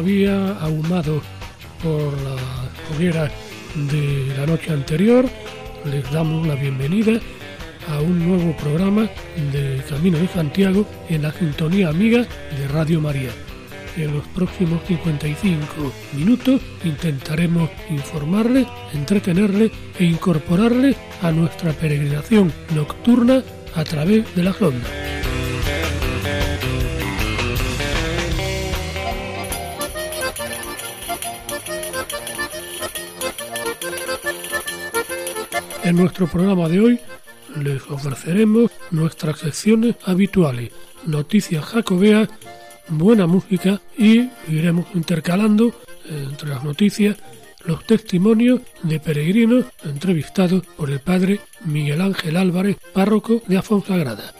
Todavía ahumado por la hoguera de la noche anterior, les damos la bienvenida a un nuevo programa de Camino de Santiago en la sintonía amiga de Radio María. En los próximos 55 minutos intentaremos informarle, entretenerle e incorporarle a nuestra peregrinación nocturna a través de las ondas. En nuestro programa de hoy les ofreceremos nuestras secciones habituales, noticias jacobeas, buena música y iremos intercalando entre las noticias los testimonios de peregrinos entrevistados por el padre Miguel Ángel Álvarez, párroco de Afonsagrada.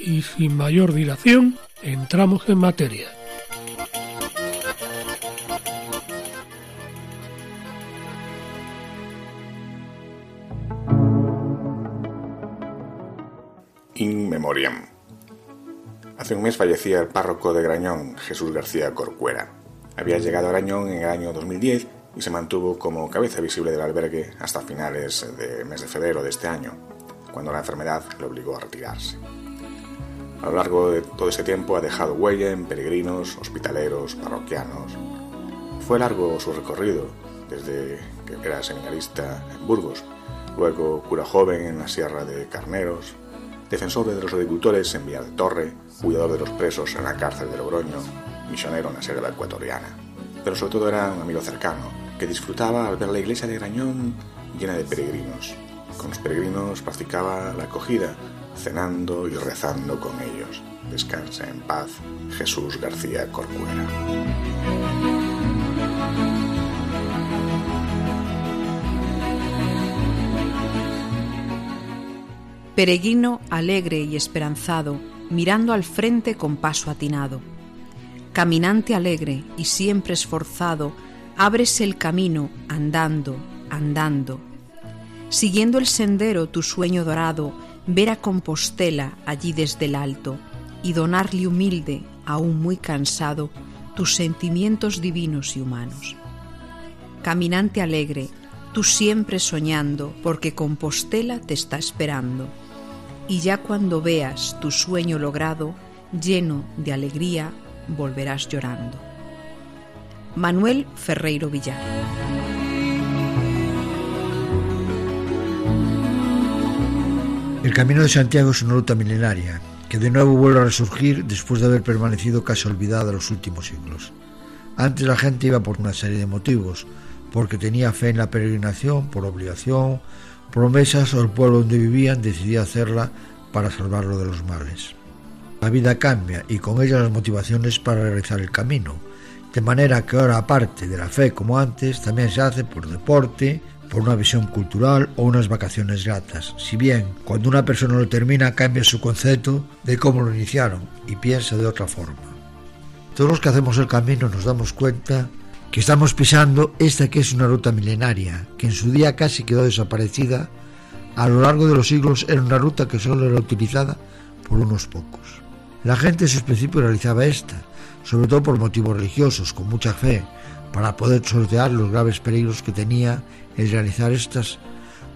Y sin mayor dilación, entramos en materia. In Memoriam. Hace un mes fallecía el párroco de Grañón, Jesús García Corcuera. Había llegado a Grañón en el año 2010 y se mantuvo como cabeza visible del albergue hasta finales del mes de febrero de este año, cuando la enfermedad le obligó a retirarse. A lo largo de todo ese tiempo ha dejado huella en peregrinos, hospitaleros, parroquianos. Fue largo su recorrido, desde que era seminarista en Burgos, luego cura joven en la Sierra de Carneros, defensor de los agricultores en Villa de Torre, cuidador de los presos en la cárcel de Logroño, misionero en la Sierra Ecuatoriana. Pero sobre todo era un amigo cercano, que disfrutaba al ver la iglesia de Grañón llena de peregrinos. Con los peregrinos practicaba la acogida, cenando y rezando con ellos. Descansa en paz, Jesús García Corcuera. Peregrino alegre y esperanzado, mirando al frente con paso atinado. Caminante alegre y siempre esforzado, ábrese el camino andando, andando. Siguiendo el sendero tu sueño dorado, ver a Compostela allí desde el alto y donarle humilde, aún muy cansado, tus sentimientos divinos y humanos. Caminante alegre, tú siempre soñando, porque Compostela te está esperando y ya cuando veas tu sueño logrado, lleno de alegría, volverás llorando. Manuel Ferreiro Villar. El Camino de Santiago es una ruta milenaria que de nuevo vuelve a resurgir después de haber permanecido casi olvidada los últimos siglos. Antes la gente iba por una serie de motivos, porque tenía fe en la peregrinación, por obligación, promesas el pueblo donde vivían decidía hacerla para salvarlo de los males. La vida cambia y con ella las motivaciones para realizar el camino, de manera que ahora aparte de la fe como antes, también se hace por deporte, por una visión cultural o unas vacaciones gratas, si bien cuando una persona lo termina cambia su concepto de cómo lo iniciaron y piensa de otra forma. Todos los que hacemos el camino nos damos cuenta que estamos pisando esta que es una ruta milenaria, que en su día casi quedó desaparecida, a lo largo de los siglos era una ruta que solo era utilizada por unos pocos. La gente en sus principios realizaba esta, sobre todo por motivos religiosos, con mucha fe, para poder sortear los graves peligros que tenía el realizar estas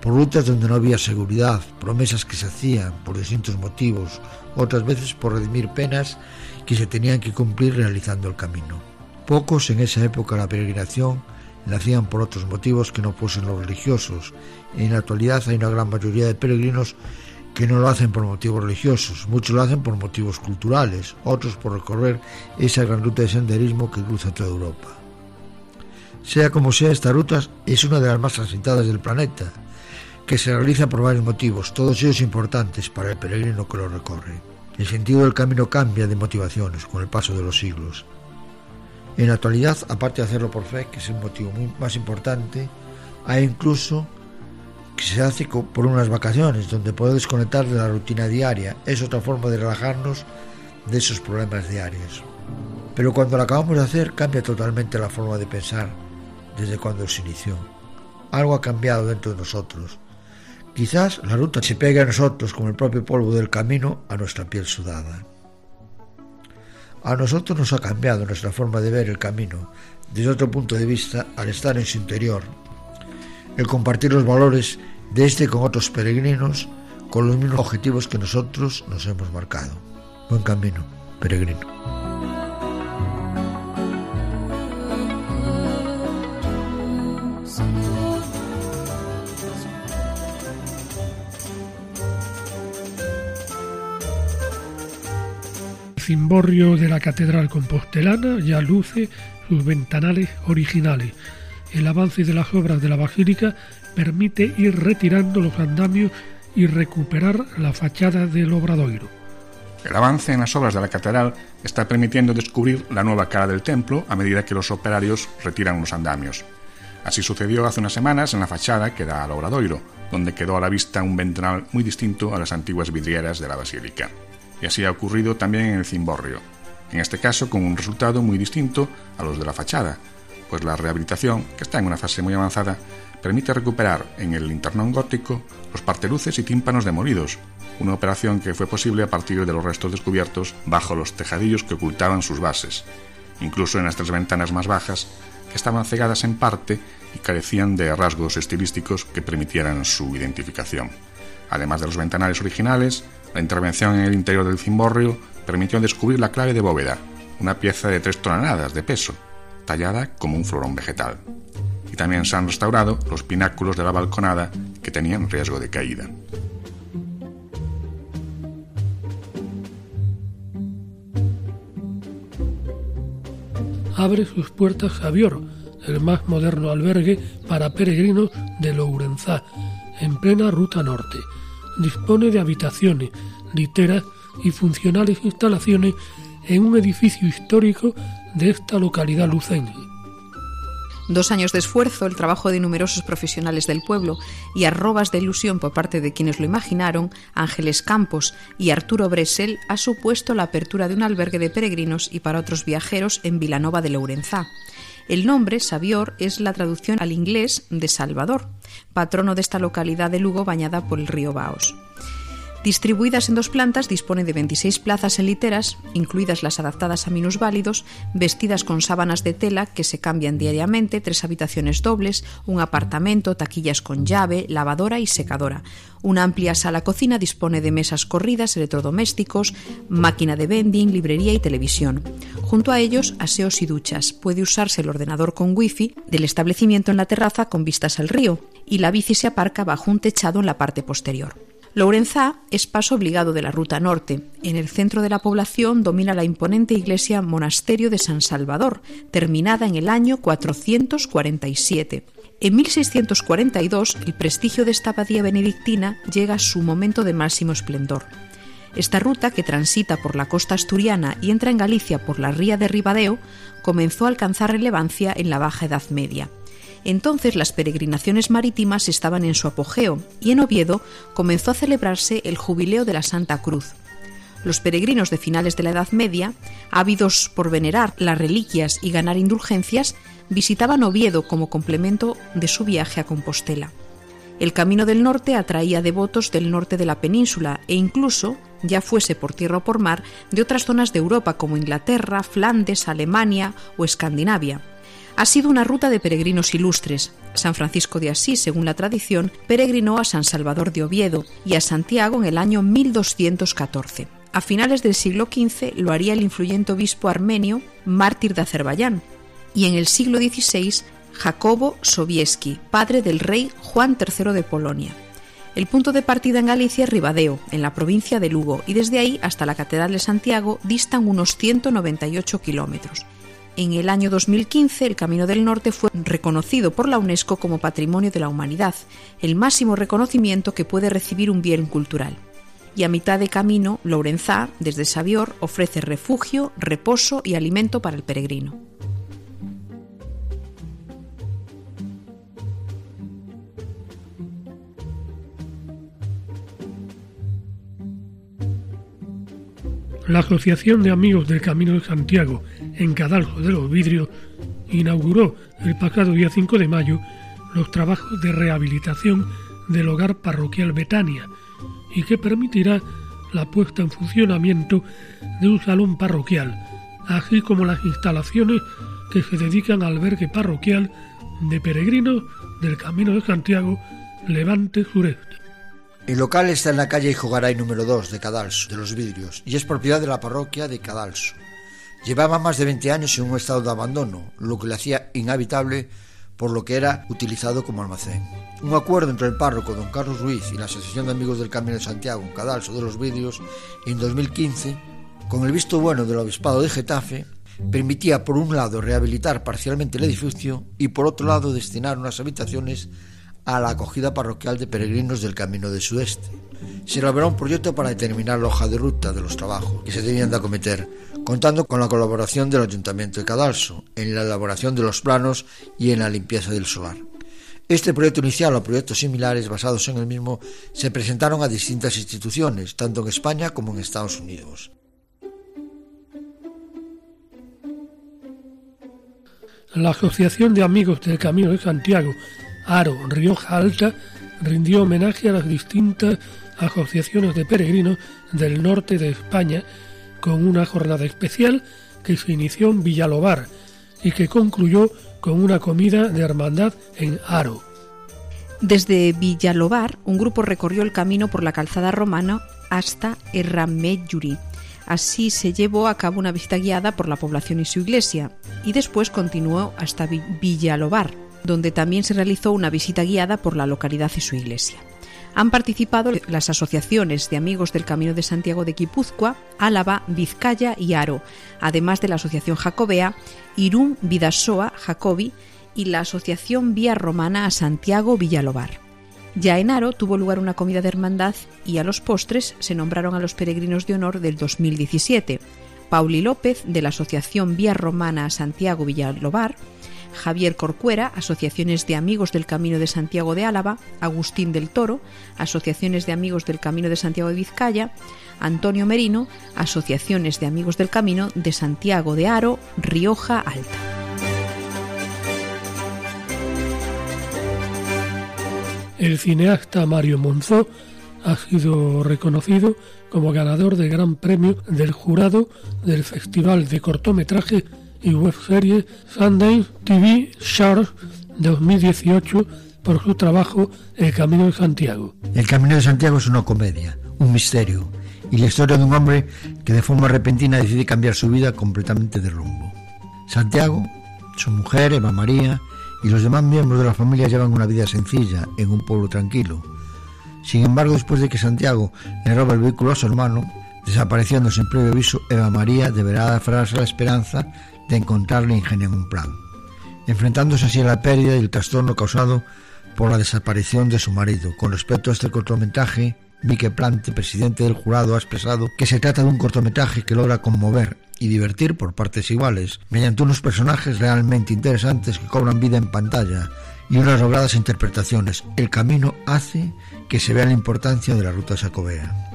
por rutas donde no había seguridad, promesas que se hacían por distintos motivos, otras veces por redimir penas que se tenían que cumplir realizando el camino. Pocos en esa época la peregrinación la hacían por otros motivos que no fuesen los religiosos. En la actualidad hay una gran mayoría de peregrinos que no lo hacen por motivos religiosos, muchos lo hacen por motivos culturales, otros por recorrer esa gran ruta de senderismo que cruza toda Europa. Sea como sea, esta ruta es una de las más transitadas del planeta, que se realiza por varios motivos, todos ellos importantes para el peregrino que lo recorre. El sentido del camino cambia de motivaciones con el paso de los siglos. En la actualidad, aparte de hacerlo por fe, que es el motivo más importante, hay incluso que se hace por unas vacaciones, donde puedes desconectar de la rutina diaria. Es otra forma de relajarnos de esos problemas diarios. Pero cuando lo acabamos de hacer, cambia totalmente la forma de pensar desde cuando se inició. Algo ha cambiado dentro de nosotros. Quizás la ruta se pegue a nosotros como el propio polvo del camino a nuestra piel sudada. A nosotros nos ha cambiado nuestra forma de ver el camino desde otro punto de vista al estar en su interior. El compartir los valores de este con otros peregrinos con los mismos objetivos que nosotros nos hemos marcado. Buen camino, peregrino. Cimborrio de la Catedral Compostelana ya luce sus ventanales originales. El avance de las obras de la basílica permite ir retirando los andamios y recuperar la fachada del obradoiro. El avance en las obras de la catedral está permitiendo descubrir la nueva cara del templo a medida que los operarios retiran los andamios. Así sucedió hace unas semanas en la fachada que da al obradoiro, donde quedó a la vista un ventanal muy distinto a las antiguas vidrieras de la basílica y así ha ocurrido también en el cimborrio, en este caso con un resultado muy distinto a los de la fachada, pues la rehabilitación, que está en una fase muy avanzada, permite recuperar en el linternón gótico los parteluces y tímpanos demolidos, una operación que fue posible a partir de los restos descubiertos bajo los tejadillos que ocultaban sus bases, incluso en las tres ventanas más bajas, que estaban cegadas en parte y carecían de rasgos estilísticos que permitieran su identificación. Además de los ventanales originales, la intervención en el interior del cimborrio permitió descubrir la clave de bóveda, una pieza de tres toneladas de peso, tallada como un florón vegetal. Y también se han restaurado los pináculos de la balconada que tenían riesgo de caída. Abre sus puertas Javier, el más moderno albergue para peregrinos de Lourenzá, en plena ruta norte dispone de habitaciones, literas y funcionales instalaciones en un edificio histórico de esta localidad lucense. Dos años de esfuerzo, el trabajo de numerosos profesionales del pueblo y arrobas de ilusión por parte de quienes lo imaginaron, Ángeles Campos y Arturo Bresel, ha supuesto la apertura de un albergue de peregrinos y para otros viajeros en Vilanova de Lourenzá. El nombre, Sabior, es la traducción al inglés de Salvador, patrono de esta localidad de Lugo bañada por el río Baos. Distribuidas en dos plantas, dispone de 26 plazas en literas, incluidas las adaptadas a minusválidos, vestidas con sábanas de tela que se cambian diariamente, tres habitaciones dobles, un apartamento, taquillas con llave, lavadora y secadora. Una amplia sala cocina dispone de mesas corridas, electrodomésticos, máquina de vending, librería y televisión. Junto a ellos, aseos y duchas. Puede usarse el ordenador con wifi del establecimiento en la terraza con vistas al río y la bici se aparca bajo un techado en la parte posterior. Lourenzá es paso obligado de la ruta norte. En el centro de la población domina la imponente iglesia Monasterio de San Salvador, terminada en el año 447. En 1642, el prestigio de esta abadía benedictina llega a su momento de máximo esplendor. Esta ruta, que transita por la costa asturiana y entra en Galicia por la ría de Ribadeo, comenzó a alcanzar relevancia en la Baja Edad Media. Entonces las peregrinaciones marítimas estaban en su apogeo y en Oviedo comenzó a celebrarse el jubileo de la Santa Cruz. Los peregrinos de finales de la Edad Media, ávidos por venerar las reliquias y ganar indulgencias, visitaban Oviedo como complemento de su viaje a Compostela. El Camino del Norte atraía devotos del norte de la península e incluso, ya fuese por tierra o por mar, de otras zonas de Europa como Inglaterra, Flandes, Alemania o Escandinavia ha sido una ruta de peregrinos ilustres. San Francisco de Asís, según la tradición, peregrinó a San Salvador de Oviedo y a Santiago en el año 1214. A finales del siglo XV lo haría el influyente obispo armenio, mártir de Azerbaiyán, y en el siglo XVI Jacobo Sobieski, padre del rey Juan III de Polonia. El punto de partida en Galicia es Ribadeo, en la provincia de Lugo, y desde ahí hasta la Catedral de Santiago distan unos 198 kilómetros. En el año 2015, el Camino del Norte fue reconocido por la UNESCO como Patrimonio de la Humanidad, el máximo reconocimiento que puede recibir un bien cultural. Y a mitad de camino, Lourenzá, desde Sabior, ofrece refugio, reposo y alimento para el peregrino. La Asociación de Amigos del Camino de Santiago en Cadalso de los Vidrios inauguró el pasado día 5 de mayo los trabajos de rehabilitación del hogar parroquial Betania y que permitirá la puesta en funcionamiento de un salón parroquial, así como las instalaciones que se dedican al albergue parroquial de peregrinos del Camino de Santiago Levante Sureste. El local está en la calle Hijogaray número 2 de Cadalso, de los Vidrios, y es propiedad de la parroquia de Cadalso. Llevaba más de 20 años en un estado de abandono, lo que le hacía inhabitable por lo que era utilizado como almacén. Un acuerdo entre el párroco don Carlos Ruiz y la Asociación de Amigos del Camino de Santiago, Cadalso de los Vidrios, en 2015, con el visto bueno del Obispado de Getafe, permitía por un lado rehabilitar parcialmente el edificio y por otro lado destinar unas habitaciones a la acogida parroquial de peregrinos del Camino del Sudeste. Se elaboró un proyecto para determinar la hoja de ruta de los trabajos que se debían de acometer, contando con la colaboración del Ayuntamiento de Cadalso en la elaboración de los planos y en la limpieza del solar. Este proyecto inicial o proyectos similares basados en el mismo se presentaron a distintas instituciones, tanto en España como en Estados Unidos. La Asociación de Amigos del Camino de Santiago, Aro, Rioja Alta, rindió homenaje a las distintas asociaciones de peregrinos del norte de España con una jornada especial que se inició en Villalobar y que concluyó con una comida de hermandad en Aro. Desde Villalobar, un grupo recorrió el camino por la calzada romana hasta Errameyuri, Así se llevó a cabo una visita guiada por la población y su iglesia, y después continuó hasta Villalobar, donde también se realizó una visita guiada por la localidad y su iglesia. Han participado las asociaciones de amigos del Camino de Santiago de Guipúzcoa, Álava, Vizcaya y Aro, además de la Asociación Jacobea, Irún, Vidasoa, Jacobi y la Asociación Vía Romana a Santiago Villalobar. Ya en Aro tuvo lugar una comida de hermandad y a los postres se nombraron a los peregrinos de honor del 2017. Pauli López, de la Asociación Vía Romana Santiago Villalobar, Javier Corcuera, Asociaciones de Amigos del Camino de Santiago de Álava, Agustín del Toro, Asociaciones de Amigos del Camino de Santiago de Vizcaya, Antonio Merino, Asociaciones de Amigos del Camino de Santiago de Aro, Rioja Alta. El cineasta Mario Monzó ha sido reconocido como ganador del Gran Premio del jurado del Festival de Cortometraje y Webserie Sunday TV Shorts 2018 por su trabajo El Camino de Santiago. El Camino de Santiago es una comedia, un misterio y la historia de un hombre que de forma repentina decide cambiar su vida completamente de rumbo. Santiago, su mujer Eva María y los demás miembros de la familia llevan una vida sencilla en un pueblo tranquilo. Sin embargo, después de que Santiago le roba el vehículo a su hermano, desapareciendo sin previo aviso, Eva María deberá aferrarse a la esperanza de encontrarle e ingeniar un plan, enfrentándose así a la pérdida y el trastorno causado por la desaparición de su marido. Con respecto a este cortometraje, Mike Plante, presidente del jurado, ha expresado que se trata de un cortometraje que logra conmover y divertir por partes iguales, mediante unos personajes realmente interesantes que cobran vida en pantalla y unas logradas interpretaciones. El camino hace que se vea la importancia de la ruta sacobea.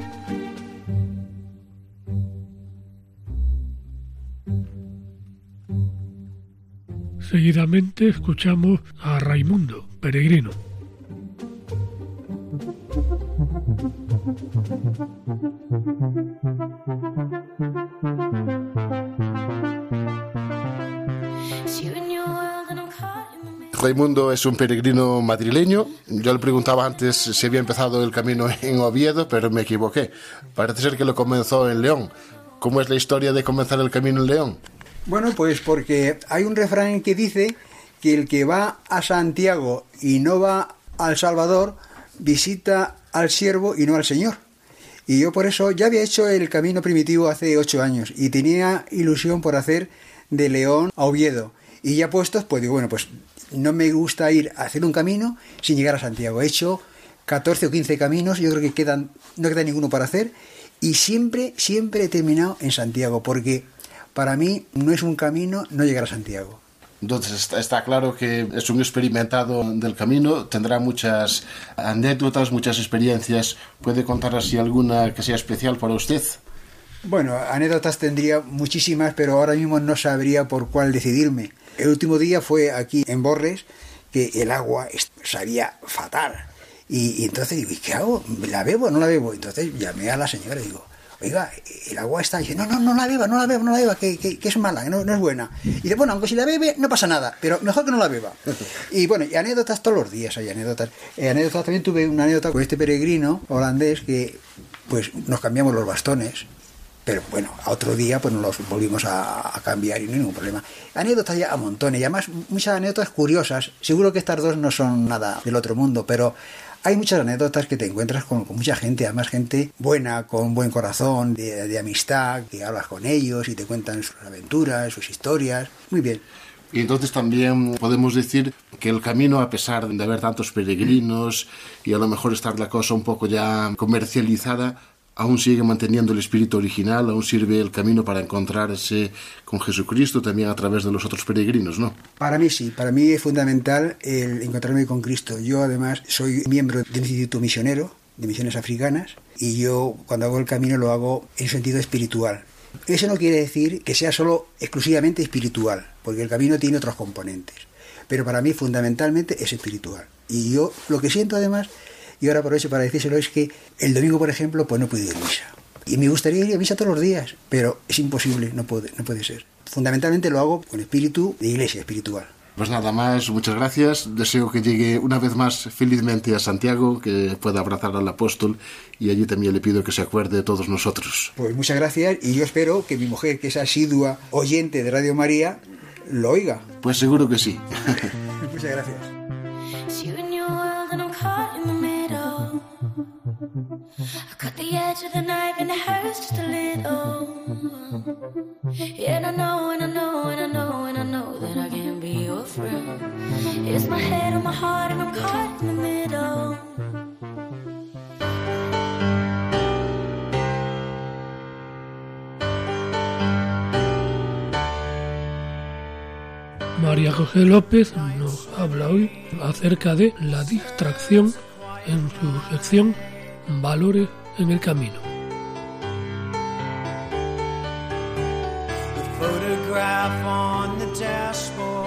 Seguidamente escuchamos a Raimundo, peregrino. Raimundo es un peregrino madrileño. Yo le preguntaba antes si había empezado el camino en Oviedo, pero me equivoqué. Parece ser que lo comenzó en León. ¿Cómo es la historia de comenzar el camino en León? Bueno, pues porque hay un refrán que dice que el que va a Santiago y no va al Salvador, visita al siervo y no al Señor. Y yo por eso ya había hecho el camino primitivo hace ocho años y tenía ilusión por hacer de León a Oviedo. Y ya puestos, pues digo, bueno, pues no me gusta ir a hacer un camino sin llegar a Santiago. He hecho 14 o 15 caminos, yo creo que quedan, no queda ninguno para hacer. Y siempre, siempre he terminado en Santiago, porque para mí no es un camino no llegar a Santiago. Entonces está, claro que es un experimentado del camino, tendrá muchas anécdotas, muchas experiencias. ¿Puede contar así alguna que sea especial para usted? Bueno, anécdotas tendría muchísimas, pero ahora mismo no sabría por cuál decidirme. El último día fue aquí en Borres, que el agua sabía fatal. Y, entonces digo, ¿y qué hago? ¿La bebo o no la bebo? Entonces llamé a la señora y digo, oiga, el agua está. Y dice, no, no, no la beba, no la beba, no la beba, que, que, es mala, que no, no, es buena. Y dice, bueno, aunque si la bebe, no pasa nada, pero mejor que no la beba. Y bueno, y anécdotas todos los días hay anécdotas. Eh, anécdotas también tuve una anécdota con este peregrino holandés que, pues, nos cambiamos los bastones. Pero bueno, a otro día pues nos los volvimos a, a, cambiar y no hay ningún problema. Anécdotas ya a montones, y además muchas anécdotas curiosas. Seguro que estas dos no son nada del otro mundo, pero hay muchas anécdotas que te encuentras con, mucha gente, además gente buena, con buen corazón, de, amistad, que hablas con ellos y te cuentan sus aventuras, sus historias. Muy bien. Y entonces también podemos decir que el camino, a pesar de haber tantos peregrinos y a lo mejor estar la cosa un poco ya comercializada, aún sigue manteniendo el espíritu original, aún sirve el camino para encontrarse con Jesucristo también a través de los otros peregrinos, ¿no? Para mí sí, para mí es fundamental el encontrarme con Cristo. Yo además soy miembro del Instituto Misionero de Misiones Africanas y yo cuando hago el camino lo hago en sentido espiritual. Eso no quiere decir que sea solo exclusivamente espiritual, porque el camino tiene otros componentes. Pero para mí fundamentalmente es espiritual. Y yo lo que siento además y ahora aprovecho para decírselo, es que el domingo, por ejemplo, pues no puedo ir a misa. Y me gustaría ir a misa todos los días, pero es imposible, no puede, no puede ser. Fundamentalmente lo hago con espíritu de iglesia espiritual. Pues nada más, muchas gracias. Deseo que llegue una vez más felizmente a Santiago, que pueda abrazar al apóstol y allí también le pido que se acuerde de todos nosotros. Pues muchas gracias y yo espero que mi mujer, que es asidua oyente de Radio María, lo oiga. Pues seguro que sí. muchas gracias. I cut the edge of the knife and it hurts just a little. Yeah, and I know, and I know, and I know, and I know that I can't be your friend. It's my head on my heart, and I'm caught in the middle. María José López nos habla hoy acerca de la distracción en su sección valores en el camino.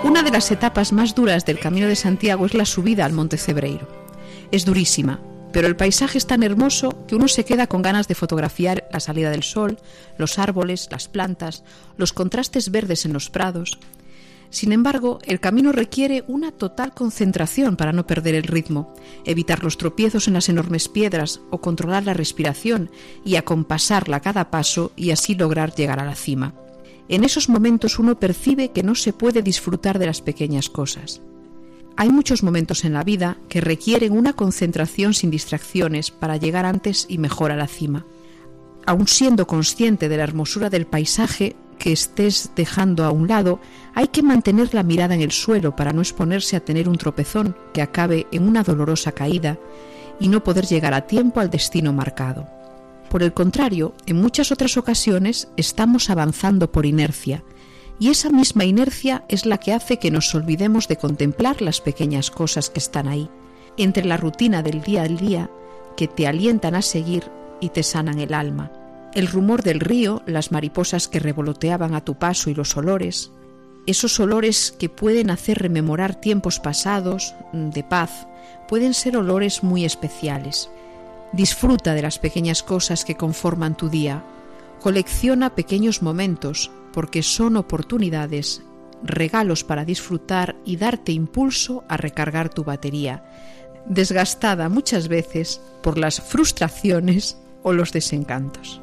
Una de las etapas más duras del Camino de Santiago es la subida al Monte Cebreiro. Es durísima, pero el paisaje es tan hermoso que uno se queda con ganas de fotografiar la salida del sol, los árboles, las plantas, los contrastes verdes en los prados, sin embargo, el camino requiere una total concentración para no perder el ritmo, evitar los tropiezos en las enormes piedras o controlar la respiración y acompasarla cada paso y así lograr llegar a la cima. En esos momentos uno percibe que no se puede disfrutar de las pequeñas cosas. Hay muchos momentos en la vida que requieren una concentración sin distracciones para llegar antes y mejor a la cima. Aun siendo consciente de la hermosura del paisaje, que estés dejando a un lado, hay que mantener la mirada en el suelo para no exponerse a tener un tropezón que acabe en una dolorosa caída y no poder llegar a tiempo al destino marcado. Por el contrario, en muchas otras ocasiones estamos avanzando por inercia, y esa misma inercia es la que hace que nos olvidemos de contemplar las pequeñas cosas que están ahí, entre la rutina del día al día, que te alientan a seguir y te sanan el alma el rumor del río, las mariposas que revoloteaban a tu paso y los olores, esos olores que pueden hacer rememorar tiempos pasados, mm, de paz, pueden ser olores muy especiales. Disfruta de las pequeñas cosas que conforman tu día. Colecciona pequeños momentos porque son oportunidades, regalos para disfrutar y darte impulso a recargar tu batería, desgastada muchas veces por las frustraciones o los desencantos.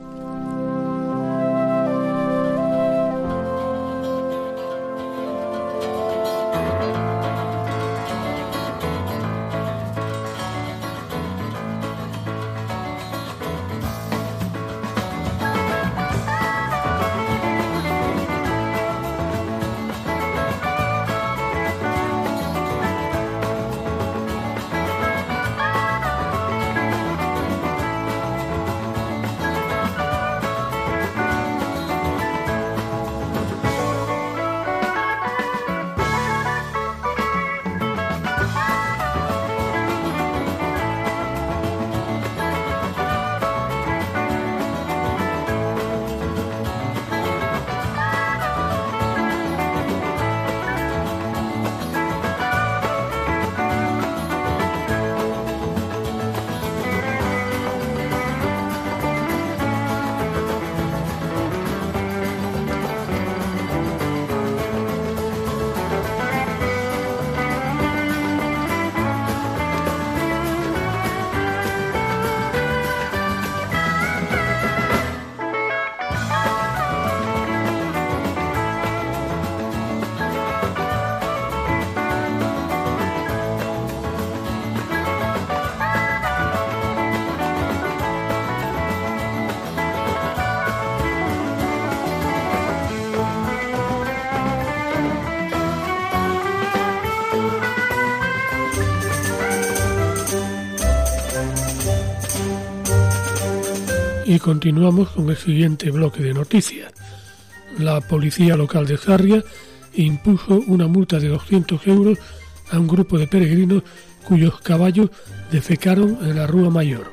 Continuamos con el siguiente bloque de noticias. La policía local de Sarria impuso una multa de 200 euros a un grupo de peregrinos cuyos caballos defecaron en la Rúa Mayor.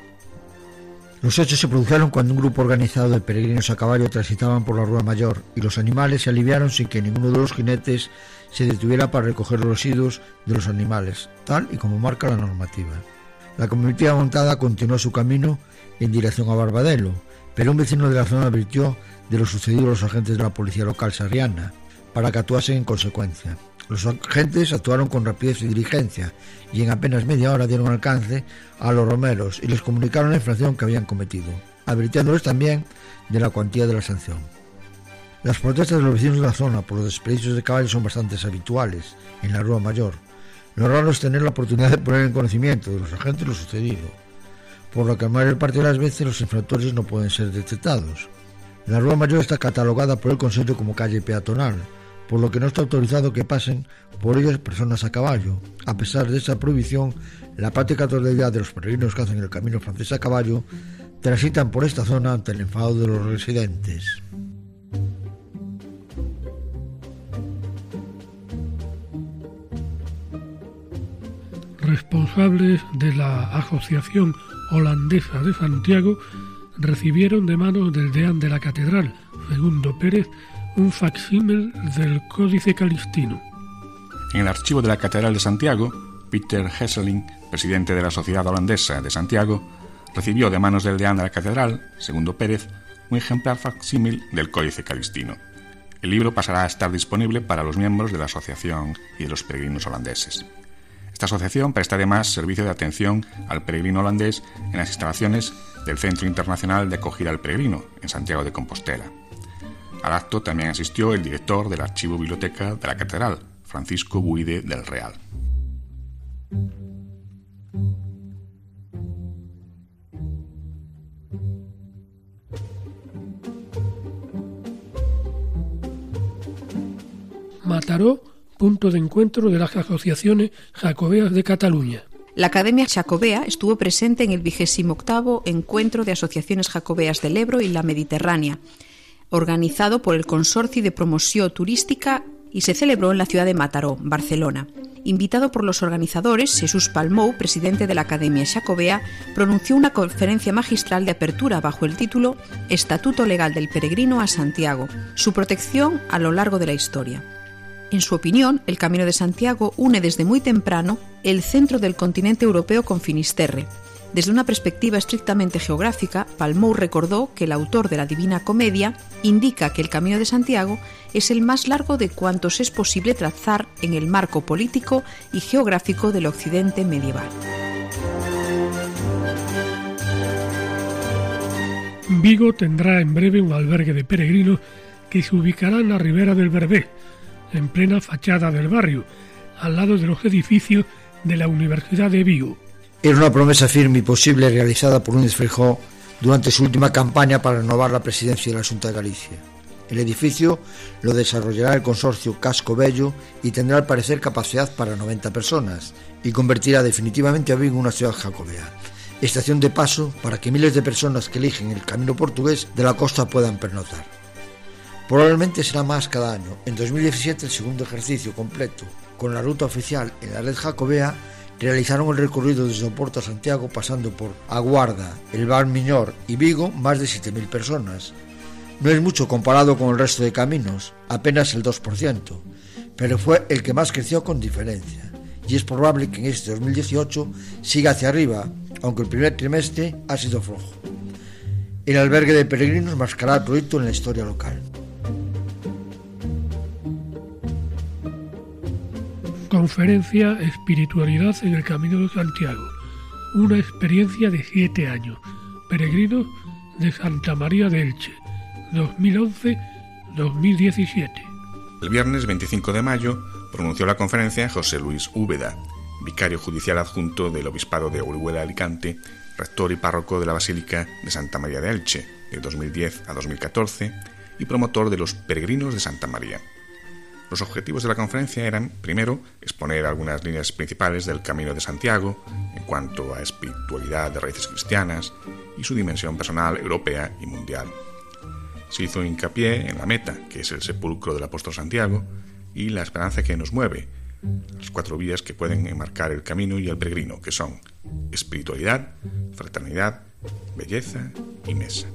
Los hechos se produjeron cuando un grupo organizado de peregrinos a caballo transitaban por la Rúa Mayor y los animales se aliviaron sin que ninguno de los jinetes se detuviera para recoger los residuos de los animales, tal y como marca la normativa. La comitiva montada continuó su camino en dirección a Barbadelo, pero un vecino de la zona advirtió de lo sucedido a los agentes de la policía local sarriana para que actuasen en consecuencia. Los agentes actuaron con rapidez y diligencia y en apenas media hora dieron alcance a los romeros y les comunicaron la infracción que habían cometido, advirtiéndoles también de la cuantía de la sanción. Las protestas de los vecinos de la zona por los desperdicios de caballos son bastante habituales en la Rúa Mayor. Lo raro es tener la oportunidad de poner en conocimiento de los agentes lo sucedido, por lo que la mayor parte de las veces los infractores no pueden ser detectados. La Rúa Mayor está catalogada por el Consejo como calle peatonal, por lo que no está autorizado que pasen por ellas personas a caballo. A pesar de esa prohibición, la práctica totalidad de los peregrinos que hacen el camino francés a caballo transitan por esta zona ante el enfado de los residentes. Responsables de la Asociación Holandesa de Santiago recibieron de manos del deán de la catedral, Segundo Pérez, un facsímil del Códice Calistino. En el archivo de la Catedral de Santiago, Peter Hesseling, presidente de la Sociedad Holandesa de Santiago, recibió de manos del deán de la Catedral, Segundo Pérez, un ejemplar facsímil del Códice Calistino. El libro pasará a estar disponible para los miembros de la asociación y de los peregrinos holandeses. Esta asociación presta además servicio de atención al peregrino holandés en las instalaciones del Centro Internacional de Acogida al Peregrino, en Santiago de Compostela. Al acto también asistió el director del Archivo Biblioteca de la Catedral, Francisco Buide del Real. Mataró, punto de encuentro de las asociaciones jacobeas de Cataluña. La Academia Jacobea estuvo presente en el octavo Encuentro de Asociaciones Jacobeas del Ebro y la Mediterránea, organizado por el Consorcio de Promoción Turística y se celebró en la ciudad de Mataró, Barcelona. Invitado por los organizadores, Jesús Palmou, presidente de la Academia Jacobea, pronunció una conferencia magistral de apertura bajo el título Estatuto Legal del Peregrino a Santiago, su protección a lo largo de la historia. En su opinión, el Camino de Santiago une desde muy temprano el centro del continente europeo con Finisterre, desde una perspectiva estrictamente geográfica, Palmou recordó que el autor de la Divina Comedia indica que el Camino de Santiago es el más largo de cuantos es posible trazar en el marco político y geográfico del Occidente medieval. Vigo tendrá en breve un albergue de peregrinos que se ubicará en la ribera del Berbé, en plena fachada del barrio, al lado de los edificios de la Universidad de Vigo. Era una promesa firme y posible realizada por Núñez Feijó durante su última campaña para renovar la presidencia de la Junta de Galicia. El edificio lo desarrollará el consorcio Casco Bello y tendrá al parecer capacidad para 90 personas y convertirá definitivamente a Vigo en una ciudad jacobea. Estación de paso para que miles de personas que eligen el camino portugués de la costa puedan pernotar. Probablemente será más cada año. En 2017 el segundo ejercicio completo con la ruta oficial en la red jacobea realizaron el recorrido desde Oporto a Santiago pasando por Aguarda, El Bar Miñor y Vigo más de 7.000 personas. No es mucho comparado con el resto de caminos, apenas el 2%, pero fue el que más creció con diferencia. Y es probable que en este 2018 siga hacia arriba, aunque el primer trimestre ha sido flojo. El albergue de peregrinos marcará el proyecto en la historia local. Conferencia Espiritualidad en el Camino de Santiago. Una experiencia de siete años. Peregrinos de Santa María de Elche. 2011-2017. El viernes 25 de mayo pronunció la conferencia José Luis Úbeda, vicario judicial adjunto del Obispado de Orihuela Alicante, rector y párroco de la Basílica de Santa María de Elche de 2010 a 2014 y promotor de los Peregrinos de Santa María. Los objetivos de la conferencia eran, primero, exponer algunas líneas principales del Camino de Santiago en cuanto a espiritualidad de raíces cristianas y su dimensión personal, europea y mundial. Se hizo hincapié en la meta, que es el sepulcro del apóstol Santiago, y la esperanza que nos mueve, las cuatro vías que pueden enmarcar el camino y el peregrino, que son espiritualidad, fraternidad, belleza y mesa.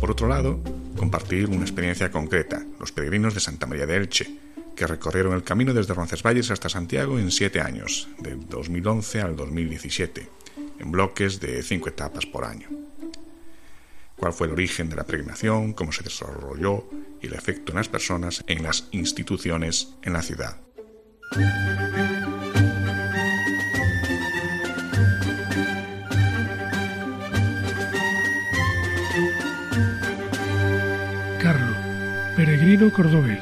Por otro lado, compartir una experiencia concreta, los peregrinos de Santa María de Elche, que recorrieron el camino desde Roncesvalles hasta Santiago en siete años, de 2011 al 2017, en bloques de cinco etapas por año. Cuál fue el origen de la peregrinación, cómo se desarrolló y el efecto en las personas, en las instituciones, en la ciudad. Peregrino cordobés.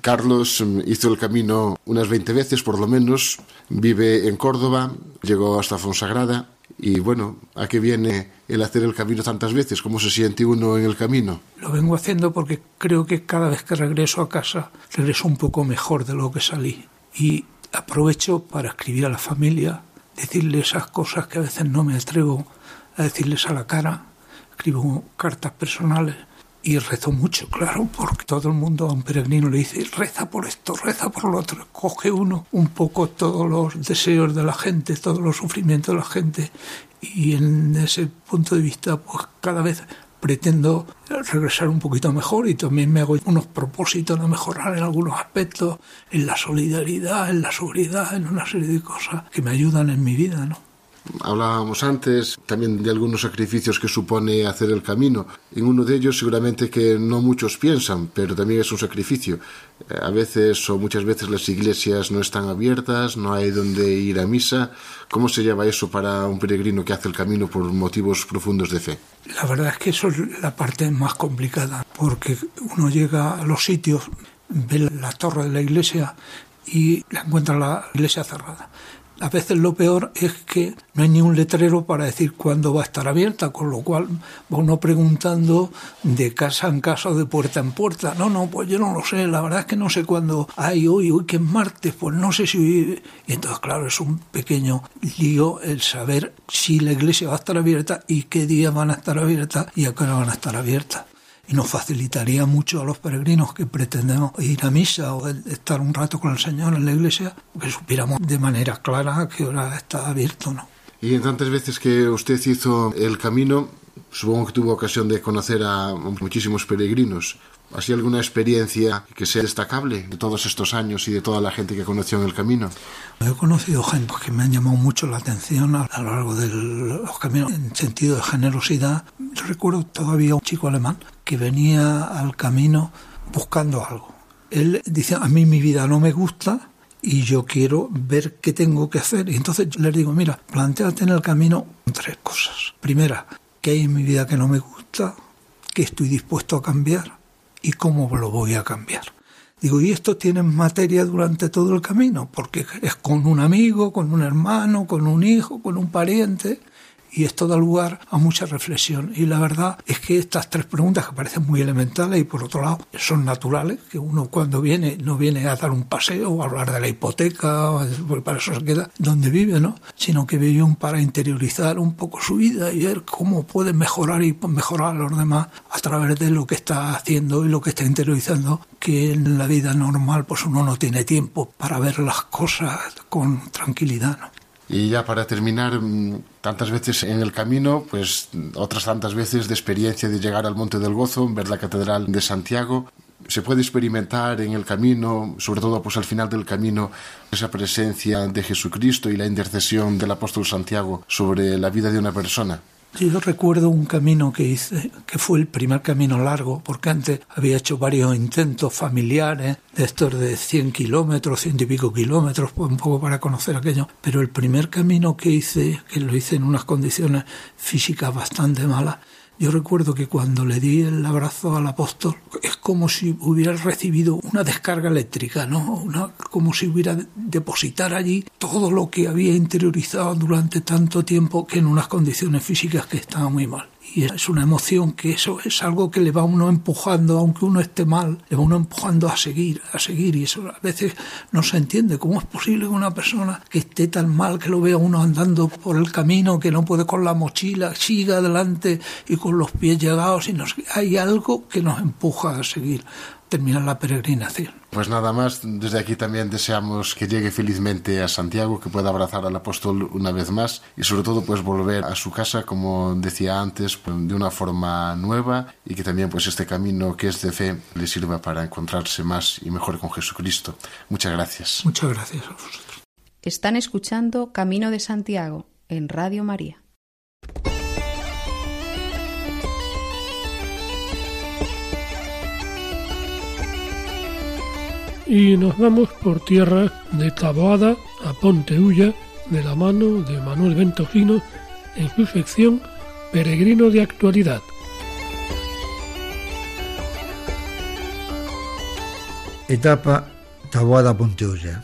Carlos mm, hizo el camino unas 20 veces por lo menos, vive en Córdoba, llegó hasta Fonsagrada y bueno, ¿a qué viene el hacer el camino tantas veces? ¿Cómo se siente uno en el camino? Lo vengo haciendo porque creo que cada vez que regreso a casa regreso un poco mejor de lo que salí y aprovecho para escribir a la familia, decirle esas cosas que a veces no me atrevo a decirles a la cara, escribo cartas personales y rezo mucho, claro, porque todo el mundo a un peregrino le dice, reza por esto, reza por lo otro, coge uno un poco todos los deseos de la gente, todos los sufrimientos de la gente y en ese punto de vista pues cada vez pretendo regresar un poquito mejor y también me hago unos propósitos de mejorar en algunos aspectos, en la solidaridad, en la seguridad, en una serie de cosas que me ayudan en mi vida, ¿no? Hablábamos antes también de algunos sacrificios que supone hacer el camino. En uno de ellos seguramente que no muchos piensan, pero también es un sacrificio. Eh, a veces o muchas veces las iglesias no están abiertas, no hay donde ir a misa. ¿Cómo se lleva eso para un peregrino que hace el camino por motivos profundos de fe? La verdad es que eso es la parte más complicada, porque uno llega a los sitios, ve la torre de la iglesia y encuentra la iglesia cerrada a veces lo peor es que no hay ni un letrero para decir cuándo va a estar abierta, con lo cual va uno preguntando de casa en casa de puerta en puerta. No, no, pues yo no lo sé, la verdad es que no sé cuándo hay hoy, hoy que es martes, pues no sé si hoy... Y entonces, claro, es un pequeño lío el saber si la iglesia va a estar abierta y qué día van a estar abiertas y a qué hora van a estar abiertas y nos facilitaría mucho a los peregrinos que pretendemos ir a misa o estar un rato con el Señor en la iglesia, que supiéramos de manera clara a qué hora está abierto, ¿no? Y en tantas veces que usted hizo el camino, supongo que tuvo ocasión de conocer a muchísimos peregrinos. ¿Ha alguna experiencia que sea destacable de todos estos años y de toda la gente que conoció en el camino? He conocido gente que me han llamado mucho la atención a lo largo de los caminos en sentido de generosidad. Recuerdo todavía un chico alemán que venía al camino buscando algo. Él dice, a mí mi vida no me gusta y yo quiero ver qué tengo que hacer. Y entonces les digo, mira, planteate en el camino tres cosas. Primera, ¿qué hay en mi vida que no me gusta? ¿Qué estoy dispuesto a cambiar? ¿Y cómo lo voy a cambiar? Digo, y esto tiene materia durante todo el camino, porque es con un amigo, con un hermano, con un hijo, con un pariente y esto da lugar a mucha reflexión. Y la verdad es que estas tres preguntas que parecen muy elementales y por otro lado son naturales, que uno cuando viene no viene a dar un paseo o a hablar de la hipoteca, porque para eso se queda donde vive, ¿no? Sino que vive un para interiorizar un poco su vida y ver cómo puede mejorar y mejorar a los demás a través de lo que está haciendo y lo que está interiorizando, que en la vida normal pues uno no tiene tiempo para ver las cosas con tranquilidad, ¿no? Y ya para terminar, mm, tantas veces en el camino, pues otras tantas veces de experiencia de llegar al Monte del Gozo, ver la Catedral de Santiago. Se puede experimentar en el camino, sobre todo pues al final del camino, esa presencia de Jesucristo y la intercesión del apóstol Santiago sobre la vida de una persona. Yo recuerdo un camino que hice, que fue el primer camino largo, porque antes había hecho varios intentos familiares, de estos de 100 kilómetros, ciento y pico kilómetros, un poco para conocer aquello. Pero el primer camino que hice, que lo hice en unas condiciones físicas bastante malas, yo recuerdo que cuando le di el abrazo al apóstol es como si hubiera recibido una descarga eléctrica, ¿no? Una, como si hubiera depositar allí todo lo que había interiorizado durante tanto tiempo que en unas condiciones físicas que estaban muy mal. Y es una emoción que eso es algo que le va a uno empujando, aunque uno esté mal, le va uno empujando a seguir, a seguir y eso a veces no se entiende. Cómo es posible que una persona que esté tan mal que lo vea uno andando por el camino, que no puede con la mochila, siga adelante y con los pies llegados y nos, hay algo que nos empuja a seguir terminar la peregrinación. Pues nada más, desde aquí también deseamos que llegue felizmente a Santiago, que pueda abrazar al apóstol una vez más y sobre todo pues volver a su casa, como decía antes, pues, de una forma nueva y que también pues este camino que es de fe le sirva para encontrarse más y mejor con Jesucristo. Muchas gracias. Muchas gracias a vosotros. Están escuchando Camino de Santiago en Radio María. Y nos vamos por tierra de Taboada a Ponteulla de la mano de Manuel Ventosino en su sección Peregrino de Actualidad. Etapa Taboada Ponteulla.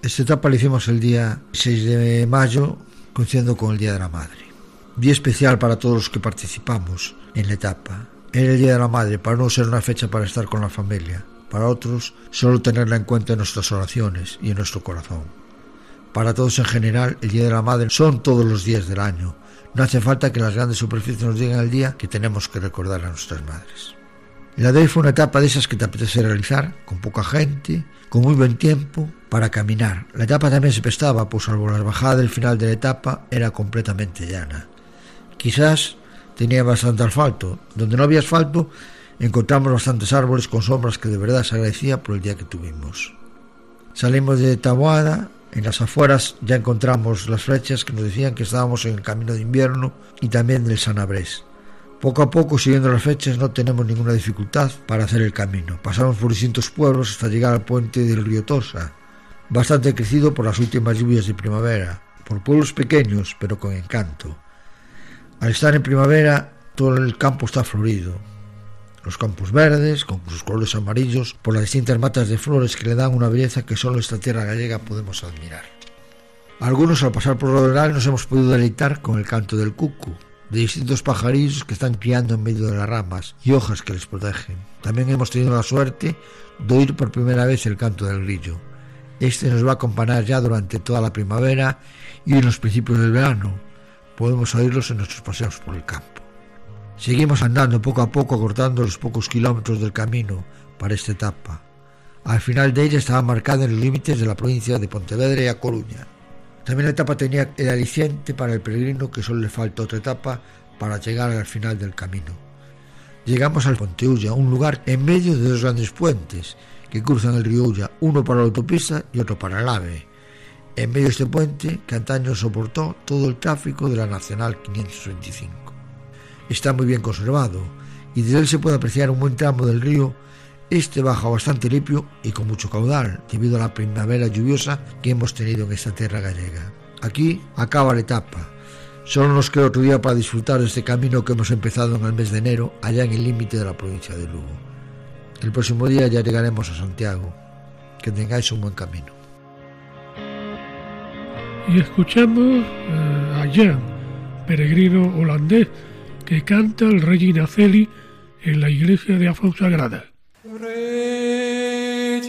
Esta etapa la hicimos el día 6 de mayo, coincidiendo con el Día de la Madre. Día especial para todos los que participamos en la etapa. Era el Día de la Madre, para no ser una fecha para estar con la familia, para otros solo tenerla en cuenta en nuestras oraciones y en nuestro corazón. Para todos en general, el Día de la Madre son todos los días del año. No hace falta que las grandes superficies nos digan el día que tenemos que recordar a nuestras madres. La de hoy fue una etapa de esas que te apetece realizar, con poca gente, con muy buen tiempo, para caminar. La etapa también se prestaba, pues salvo la bajada del final de la etapa, era completamente llana. Quizás tenía bastante asfalto. Donde no había asfalto, encontramos bastantes árboles con sombras que de verdad se agradecía por el día que tuvimos. Salimos de Taboada, en las afueras ya encontramos las flechas que nos decían que estábamos en el camino de invierno y también del Sanabrés. Poco a poco, siguiendo las flechas, no tenemos ninguna dificultad para hacer el camino. Pasamos por distintos pueblos hasta llegar al puente del río Tosa, bastante crecido por las últimas lluvias de primavera, por pueblos pequeños pero con encanto. Al estar en primavera, todo el campo está florido, los campos verdes, con sus colores amarillos, por las distintas matas de flores que le dan una belleza que solo esta tierra gallega podemos admirar. Algunos al pasar por Roderal nos hemos podido deleitar con el canto del cucu, de distintos pajarillos que están criando en medio de las ramas y hojas que les protegen. También hemos tenido la suerte de oír por primera vez el canto del grillo. Este nos va a acompañar ya durante toda la primavera y en los principios del verano. Podemos oírlos en nuestros paseos por el campo. Seguimos andando poco a poco acortando los pocos kilómetros del camino para esta etapa. Al final de ella estaba marcada en los límites de la provincia de Pontevedra y A Coruña. También la etapa tenía el aliciente para el peregrino que solo le falta otra etapa para llegar al final del camino. Llegamos al Ponteulla, un lugar en medio de dos grandes puentes que cruzan el río Ulla, uno para la autopista y otro para el AVE. En medio de este puente, que antaño soportó todo el tráfico de la Nacional 525 está muy bien conservado y desde él se puede apreciar un buen tramo del río. Este baja bastante limpio y con mucho caudal, debido a la primavera lluviosa que hemos tenido en esta tierra gallega. Aquí acaba la etapa. Solo nos queda otro día para disfrutar de este camino que hemos empezado en el mes de enero, allá en el límite de la provincia de Lugo. El próximo día ya llegaremos a Santiago. Que tengáis un buen camino. Y escuchamos eh, a Jan, peregrino holandés, que canta el Regina Celi en la iglesia de Afonsagrada. Regina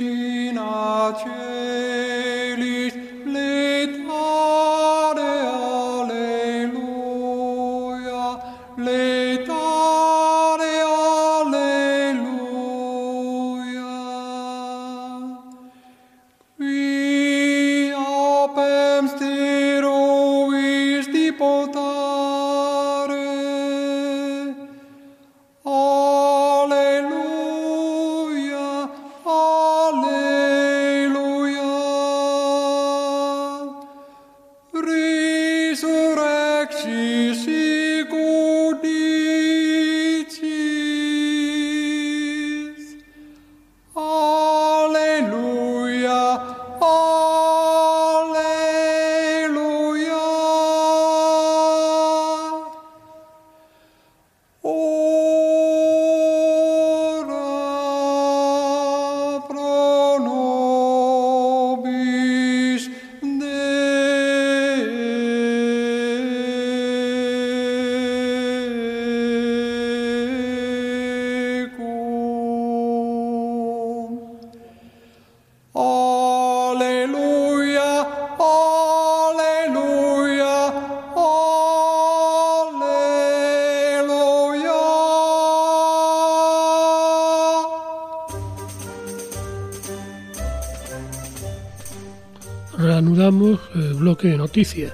noticias.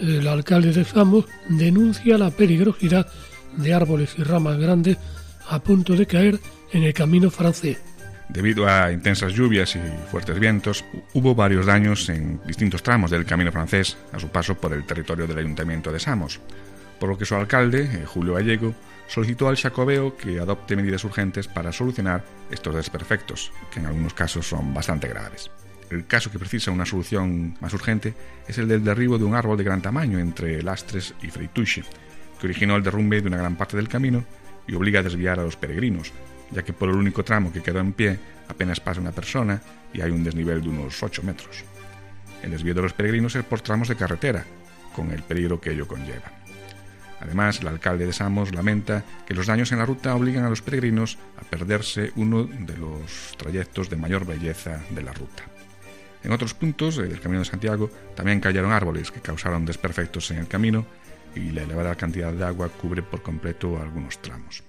El alcalde de Samos denuncia la peligrosidad de árboles y ramas grandes a punto de caer en el camino francés. Debido a intensas lluvias y fuertes vientos, hubo varios daños en distintos tramos del camino francés a su paso por el territorio del ayuntamiento de Samos, por lo que su alcalde, eh, Julio Gallego, solicitó al Xacobeo que adopte medidas urgentes para solucionar estos desperfectos, que en algunos casos son bastante graves. El caso que precisa una solución más urgente es el del derribo de un árbol de gran tamaño entre Lastres y Freituche, que originó el derrumbe de una gran parte del camino y obliga a desviar a los peregrinos, ya que por el único tramo que quedó en pie apenas pasa una persona y hay un desnivel de unos 8 metros. El desvío de los peregrinos es por tramos de carretera, con el peligro que ello conlleva. Además, el alcalde de Samos lamenta que los daños en la ruta obligan a los peregrinos a perderse uno de los trayectos de mayor belleza de la ruta. En otros puntos del Camino de Santiago también cayeron árboles que causaron desperfectos en el camino y la elevada cantidad de agua cubre por completo algunos tramos.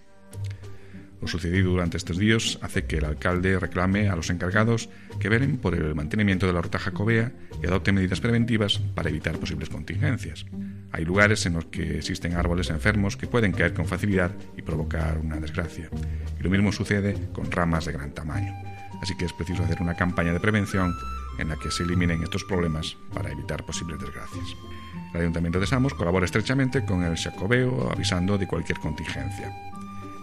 Lo sucedido durante estos días hace que el alcalde reclame a los encargados que velen por el mantenimiento de la ruta jacobea y adopten medidas preventivas para evitar posibles contingencias. Hay lugares en los que existen árboles enfermos que pueden caer con facilidad y provocar una desgracia. Y lo mismo sucede con ramas de gran tamaño. Así que es preciso hacer una campaña de prevención en la que se eliminen estos problemas para evitar posibles desgracias. El Ayuntamiento de Samos colabora estrechamente con el Xacobeo avisando de cualquier contingencia.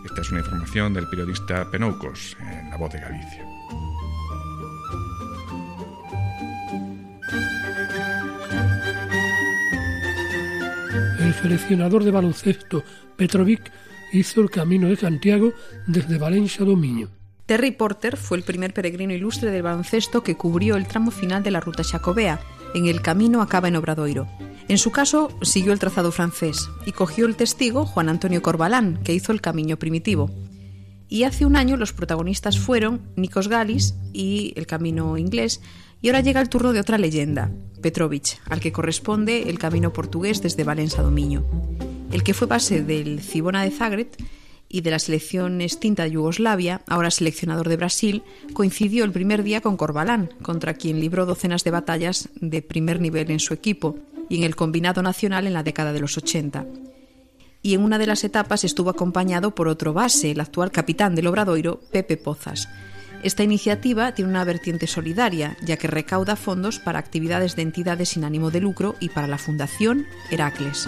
Esta es una información del periodista Penoucos en La Voz de Galicia. El seleccionador de baloncesto Petrovic hizo el camino de Santiago desde Valencia a. Terry Porter fue el primer peregrino ilustre del baloncesto que cubrió el tramo final de la ruta Xacobea. En el camino acaba en Obradoiro. En su caso, siguió el trazado francés y cogió el testigo Juan Antonio Corbalán, que hizo el camino primitivo. Y hace un año los protagonistas fueron Nikos Galis y el camino inglés, y ahora llega el turno de otra leyenda, Petrovich, al que corresponde el camino portugués desde Valencia a Domiño. El que fue base del Cibona de Zagreb y de la selección extinta de Yugoslavia, ahora seleccionador de Brasil, coincidió el primer día con Corbalán, contra quien libró docenas de batallas de primer nivel en su equipo y en el combinado nacional en la década de los 80. Y en una de las etapas estuvo acompañado por otro base, el actual capitán del Obradoiro, Pepe Pozas. Esta iniciativa tiene una vertiente solidaria, ya que recauda fondos para actividades de entidades sin ánimo de lucro y para la Fundación Heracles.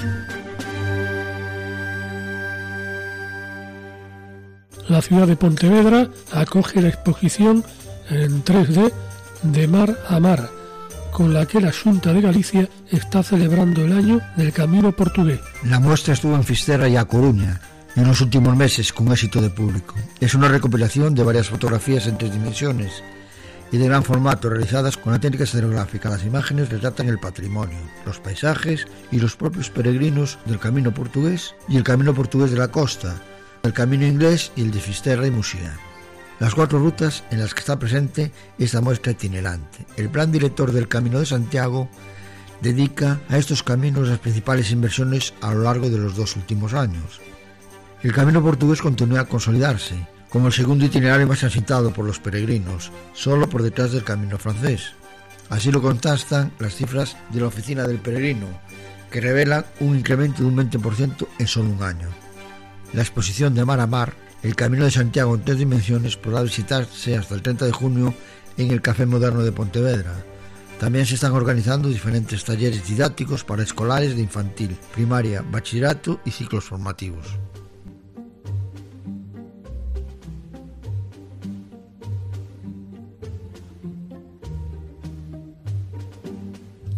La ciudad de Pontevedra acoge la exposición en 3D de Mar a Mar, con la que la Junta de Galicia está celebrando el año del Camino Portugués. La muestra estuvo en Fisterra y A Coruña en los últimos meses con éxito de público. Es una recopilación de varias fotografías en tres dimensiones y de gran formato realizadas con la técnica estereográfica. Las imágenes retratan el patrimonio, los paisajes y los propios peregrinos del Camino Portugués y el Camino Portugués de la Costa, el Camino Inglés y el de Fisterra y Musía. Las cuatro rutas en las que está presente esta muestra itinerante. El plan director del Camino de Santiago dedica a estos caminos las principales inversiones a lo largo de los dos últimos años. El camino portugués continúa a consolidarse como el segundo itinerario más transitado por los peregrinos, solo por detrás del camino francés. Así lo contrastan las cifras de la Oficina del Peregrino, que revelan un incremento de un 20% en solo un año. La exposición de Mar a Mar, el Camino de Santiago en tres dimensiones, podrá visitarse hasta el 30 de junio en el Café Moderno de Pontevedra. También se están organizando diferentes talleres didácticos para escolares de infantil, primaria, bachillerato y ciclos formativos.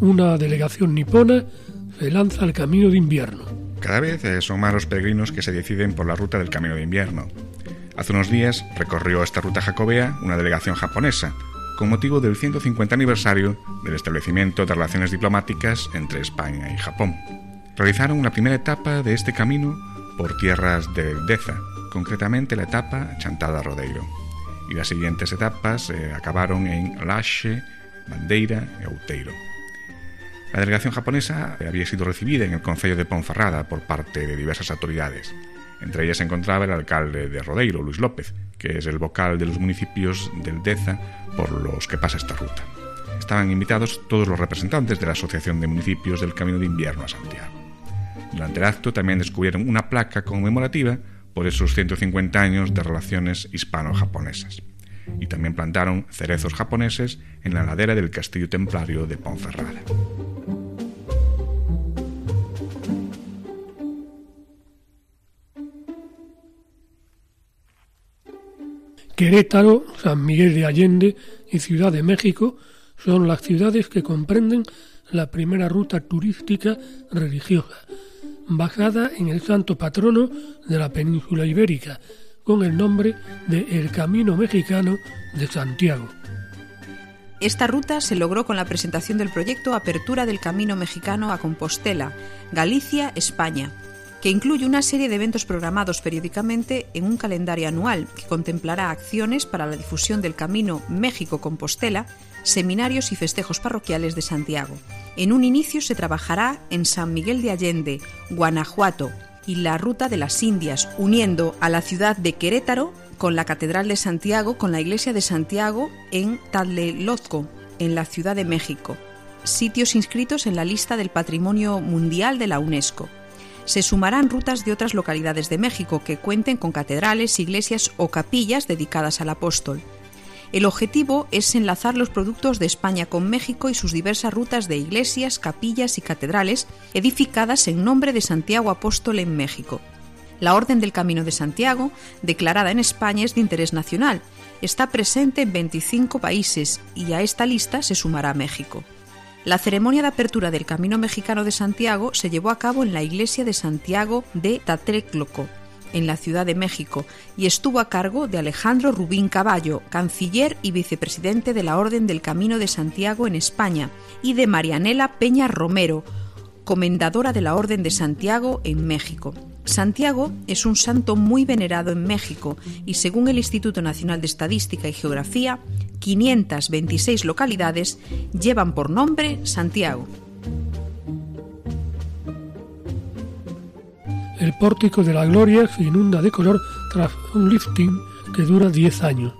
Una delegación nipona se lanza al camino de invierno. Cada vez eh, son más los peregrinos que se deciden por la ruta del camino de invierno. Hace unos días recorrió esta ruta jacobea una delegación japonesa, con motivo del 150 aniversario del establecimiento de relaciones diplomáticas entre España y Japón. Realizaron la primera etapa de este camino por tierras de Deza, concretamente la etapa Chantada-Rodeiro, y las siguientes etapas eh, acabaron en Laxe, Bandeira e Outeiro. La delegación japonesa había sido recibida en el Concello de Ponferrada por parte de diversas autoridades. Entre ellas se encontraba el alcalde de Rodeiro, Luis López, que es el vocal de los municipios del Deza por los que pasa esta ruta. estaban invitados todos los representantes de la Asociación de Municipios del Camino de Invierno a Santiago. Durante el acto también descubrieron una placa conmemorativa por esos 150 años de relaciones hispano-japonesas. Y también plantaron cerezos japoneses en la ladera del castillo templario de Ponferrada. Querétaro, San Miguel de Allende y Ciudad de México son las ciudades que comprenden la primera ruta turística religiosa, basada en el santo patrono de la península ibérica, con el nombre de El Camino Mexicano de Santiago. Esta ruta se logró con la presentación del proyecto Apertura del Camino Mexicano a Compostela, Galicia, España, que incluye una serie de eventos programados periódicamente en un calendario anual que contemplará acciones para la difusión del Camino México-Compostela, seminarios y festejos parroquiales de Santiago. En un inicio se trabajará en San Miguel de Allende, Guanajuato, y la Ruta de las Indias, uniendo a la ciudad de Querétaro con la Catedral de Santiago, con la Iglesia de Santiago en Tlatelolco, en la Ciudad de México, sitios inscritos en la lista del Patrimonio Mundial de la UNESCO se sumarán rutas de otras localidades de México que cuenten con catedrales, iglesias o capillas dedicadas al apóstol. El objetivo es enlazar los productos de España con México y sus diversas rutas de iglesias, capillas y catedrales edificadas en nombre de Santiago Apóstol en México. La Orden del Camino de Santiago, declarada en España, es de interés nacional. Está presente en 25 países y a esta lista se sumará México. La ceremonia de apertura del Camino Mexicano de Santiago se llevó a cabo en la iglesia de Santiago de Tatrecloco, en la Ciudad de México, y estuvo a cargo de Alejandro Rubín Caballo, canciller y vicepresidente de la Orden del Camino de Santiago en España, y de Marianela Peña Romero, comendadora de la Orden de Santiago en México. Santiago es un santo muy venerado en México y según el Instituto Nacional de Estadística y Geografía, 526 localidades llevan por nombre Santiago. El pórtico de la Gloria se inunda de color tras un lifting que dura 10 años.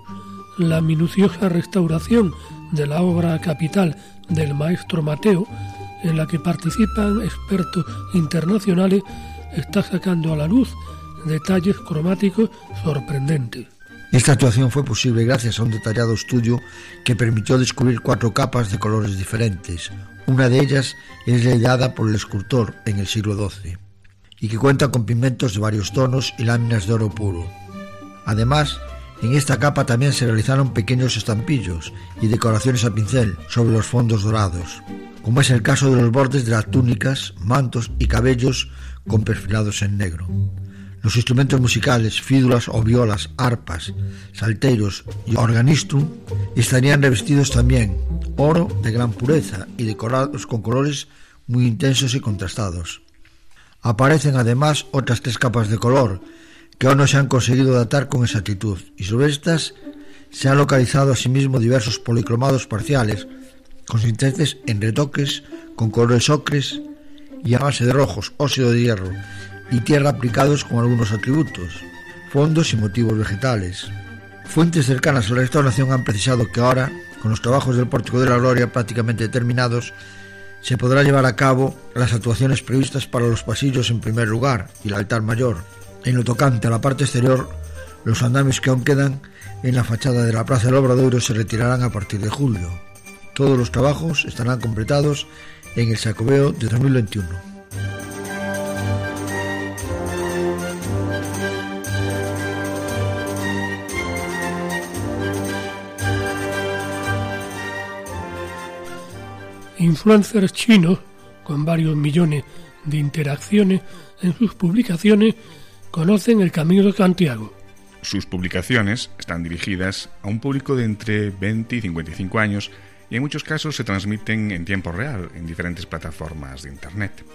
La minuciosa restauración de la obra capital del maestro Mateo, en la que participan expertos internacionales, está sacando a la luz detalles cromáticos sorprendentes. Esta actuación fue posible gracias a un detallado estudio que permitió descubrir cuatro capas de colores diferentes. Una de ellas es la ideada por el escultor en el siglo XII y que cuenta con pigmentos de varios tonos y láminas de oro puro. Además, en esta capa también se realizaron pequeños estampillos y decoraciones a pincel sobre los fondos dorados, como es el caso de los bordes de las túnicas, mantos y cabellos con perfilados en negro. Los instrumentos musicales, fídulas o violas, arpas, salteros y organistrum estarían revestidos también oro de gran pureza y decorados con colores muy intensos y contrastados. Aparecen además otras tres capas de color que aún no se han conseguido datar con exactitud y sobre estas se han localizado asimismo diversos policromados parciales consistentes en retoques con colores ocres y a base de rojos, óxido de hierro y tierra aplicados con algunos atributos, fondos y motivos vegetales. Fuentes cercanas a la restauración han precisado que ahora, con los trabajos del Pórtico de la Gloria prácticamente terminados, se podrá llevar a cabo las actuaciones previstas para los pasillos en primer lugar y el altar mayor. En lo tocante a la parte exterior, los andamios que aún quedan en la fachada de la Plaza del Obradoiro se retirarán a partir de julio. Todos los trabajos estarán completados en el Sacobeo de 2021. Influencers chinos, con varios millones de interacciones en sus publicaciones, conocen el Camino de Santiago. Sus publicaciones están dirigidas a un público de entre 20 y 55 años y en muchos casos se transmiten en tiempo real en diferentes plataformas de Internet.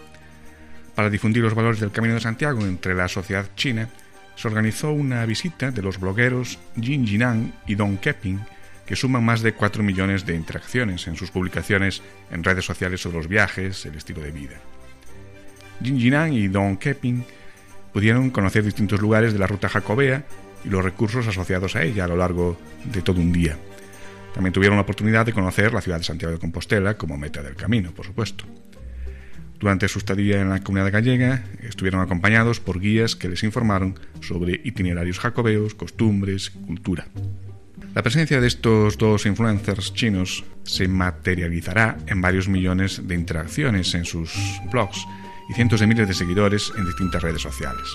Para difundir los valores del Camino de Santiago entre la sociedad china, se organizó una visita de los blogueros Jin Jinan y Dong Keping, que suman más de 4 millones de interacciones en sus publicaciones en redes sociales sobre los viajes, el estilo de vida. Jin Jinan y Dong Keping pudieron conocer distintos lugares de la ruta jacobea y los recursos asociados a ella a lo largo de todo un día. También tuvieron la oportunidad de conocer la ciudad de Santiago de Compostela como meta del camino, por supuesto. Durante su estadía en la comunidad gallega, estuvieron acompañados por guías que les informaron sobre itinerarios jacobeos, costumbres, cultura. La presencia de estos dos influencers chinos se materializará en varios millones de interacciones en sus blogs y cientos de miles de seguidores en distintas redes sociales.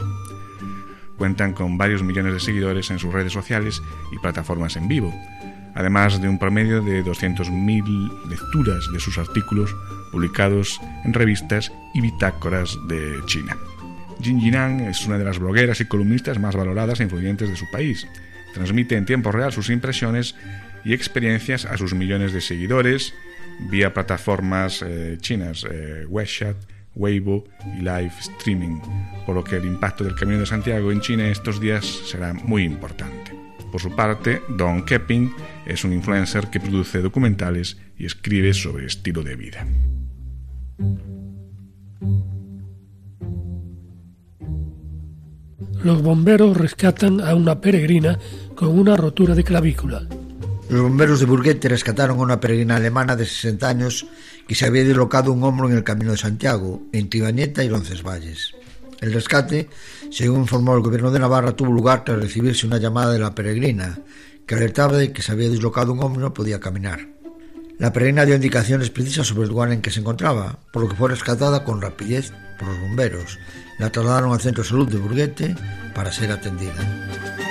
Cuentan con varios millones de seguidores en sus redes sociales y plataformas en vivo, además de un promedio de 200.000 lecturas de sus artículos publicados en revistas y bitácoras de China. Jin Jinan es una de las blogueras y columnistas más valoradas e influyentes de su país. Transmite en tiempo real sus impresiones y experiencias a sus millones de seguidores vía plataformas eh, chinas, eh, WeChat, Weibo y live streaming, por lo que el impacto del Camino de Santiago en China estos días será muy importante. Por su parte, Don Kepping es un influencer que produce documentales y escribe sobre estilo de vida. Los bomberos rescatan a una peregrina con una rotura de clavícula. Los bomberos de Burguete rescataron a una peregrina alemana de 60 años que se había dislocado un hombro en el Camino de Santiago, entre Ibañeta y Roncesvalles. El rescate, según informó el gobierno de Navarra, tuvo lugar tras recibirse una llamada de la peregrina, que alertaba de que se había dislocado un hombro y no podía caminar. La peregrina dio indicaciones precisas sobre el lugar en que se encontraba, por lo que fue rescatada con rapidez por los bomberos. La trasladaron al centro de salud de Burguete para ser atendida.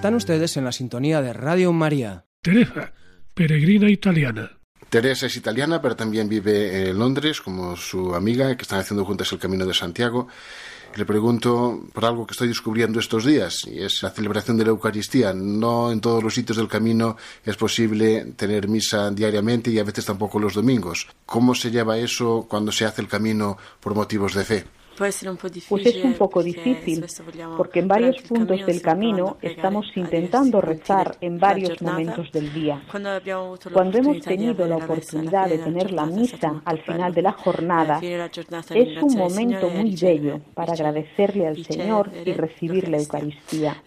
Están ustedes en la sintonía de Radio María. Teresa, peregrina italiana. Teresa es italiana, pero también vive en Londres, como su amiga, que están haciendo juntas el Camino de Santiago. Le pregunto por algo que estoy descubriendo estos días, y es la celebración de la Eucaristía. No en todos los sitios del camino es posible tener misa diariamente y a veces tampoco los domingos. ¿Cómo se lleva eso cuando se hace el camino por motivos de fe? Pues es un poco difícil, porque en varios puntos del camino estamos intentando rezar en varios momentos del día. Cuando hemos tenido la oportunidad de tener la misa al final de la jornada, es un momento muy bello para agradecerle al Señor y recibir la Eucaristía.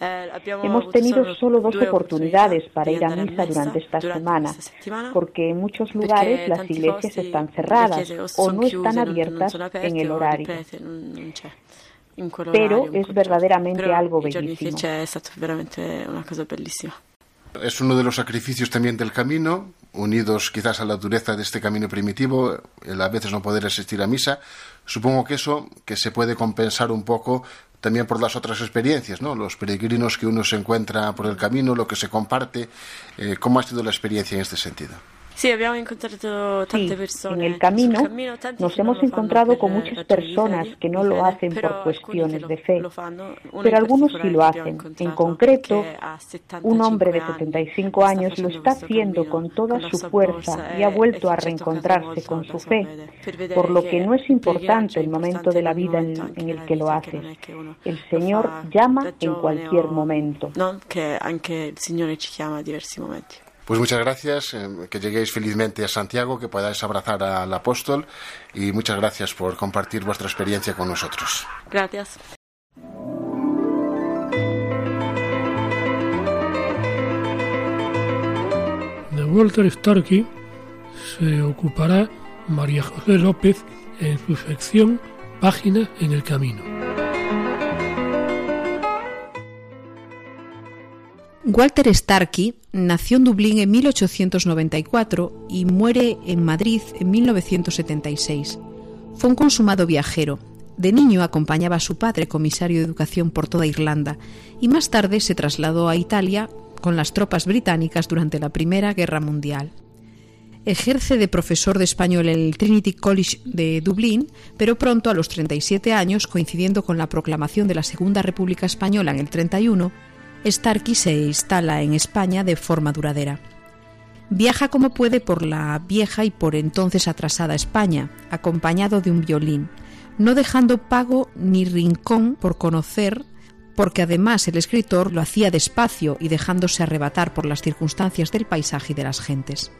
Hemos tenido solo dos oportunidades para ir a misa durante esta semana, porque en muchos lugares las iglesias están cerradas o no están abiertas en el horario pero es verdaderamente algo bellísimo. Es uno de los sacrificios también del camino, unidos quizás a la dureza de este camino primitivo, el a veces no poder asistir a misa. Supongo que eso que se puede compensar un poco también por las otras experiencias, ¿no? Los peregrinos que uno se encuentra por el camino, lo que se comparte. Eh, ¿Cómo ha sido la experiencia en este sentido? Sí, en el camino nos hemos encontrado con muchas personas que no lo hacen por cuestiones de fe, pero algunos sí lo hacen. En concreto, un hombre de 75 años lo está haciendo con toda su fuerza y ha vuelto a reencontrarse con su fe, por lo que no es importante el momento de la vida en, el que lo hace. El Señor llama en cualquier momento. que anche il Signore ci chiama a diversi momenti. Pues muchas gracias, eh, que lleguéis felizmente a Santiago, que podáis abrazar al apóstol y muchas gracias por compartir vuestra experiencia con nosotros. Gracias. De Walter Starkey se ocupará María José López en su sección Páginas en el Camino. Walter Starkey nació en Dublín en 1894 y muere en Madrid en 1976. Fue un consumado viajero. De niño acompañaba a su padre, comisario de educación por toda Irlanda, y más tarde se trasladó a Italia con las tropas británicas durante la Primera Guerra Mundial. Ejerce de profesor de español en el Trinity College de Dublín, pero pronto, a los 37 años, coincidiendo con la proclamación de la Segunda República Española en el 31, Starkey se instala en España de forma duradera. Viaja como puede por la vieja y por entonces atrasada España, acompañado de un violín, no dejando pago ni rincón por conocer, porque además el escritor lo hacía despacio y dejándose arrebatar por las circunstancias del paisaje y de las gentes.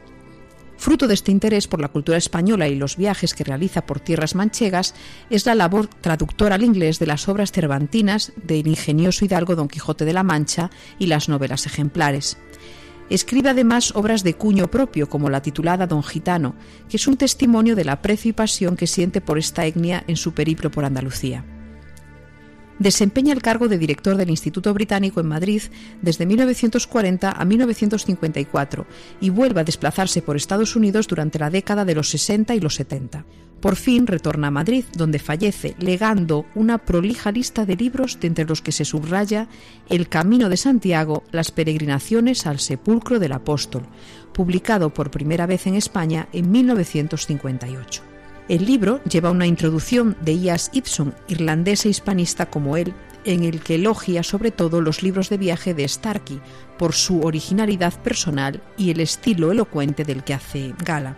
Fruto de este interés por la cultura española y los viajes que realiza por tierras manchegas es la labor traductora al inglés de las obras cervantinas del ingenioso hidalgo Don Quijote de la Mancha y las novelas ejemplares. Escribe además obras de cuño propio, como la titulada Don Gitano, que es un testimonio del aprecio y pasión que siente por esta etnia en su periplo por Andalucía. Desempeña el cargo de director del Instituto Británico en Madrid desde 1940 a 1954 y vuelve a desplazarse por Estados Unidos durante la década de los 60 y los 70. Por fin retorna a Madrid, donde fallece, legando una prolija lista de libros de entre los que se subraya El Camino de Santiago, las peregrinaciones al sepulcro del apóstol, publicado por primera vez en España en 1958. El libro lleva una introducción de Ias Ibson, irlandés e hispanista como él, en el que elogia sobre todo los libros de viaje de Starkey por su originalidad personal y el estilo elocuente del que hace gala.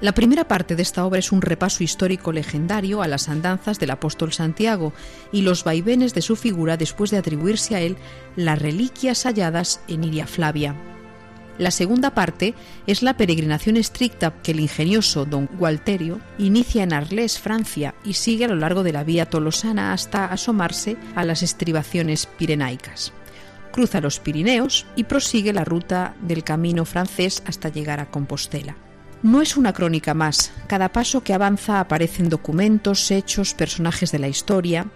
La primera parte de esta obra es un repaso histórico legendario a las andanzas del apóstol Santiago y los vaivenes de su figura después de atribuirse a él las reliquias halladas en Iria Flavia, la segunda parte es la peregrinación estricta que el ingenioso don Gualterio inicia en Arles, Francia, y sigue a lo largo de la vía tolosana hasta asomarse a las estribaciones pirenaicas. Cruza los Pirineos y prosigue la ruta del camino francés hasta llegar a Compostela. No es una crónica más, cada paso que avanza aparecen documentos, hechos, personajes de la historia.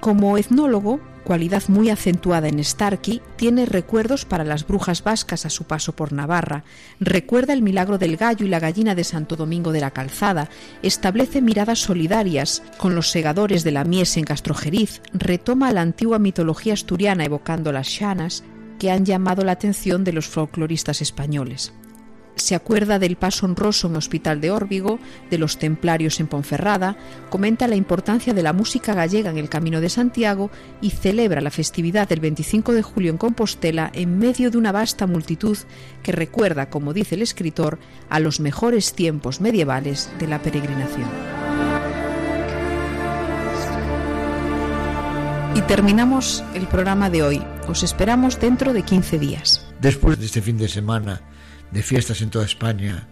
Como etnólogo, cualidad muy acentuada en Starkey, tiene recuerdos para las brujas vascas a su paso por Navarra, recuerda el milagro del gallo y la gallina de Santo Domingo de la Calzada, establece miradas solidarias con los segadores de la mies en Castrojeriz, retoma la antigua mitología asturiana evocando las shanas que han llamado la atención de los folcloristas españoles se acuerda del paso honroso en Hospital de Órbigo, de los templarios en Ponferrada, comenta la importancia de la música gallega en el Camino de Santiago y celebra la festividad del 25 de julio en Compostela en medio de una vasta multitud que recuerda, como dice el escritor, a los mejores tiempos medievales de la peregrinación. Y terminamos el programa de hoy. Os esperamos dentro de 15 días. Después de este fin de semana, de fiestas en toda España,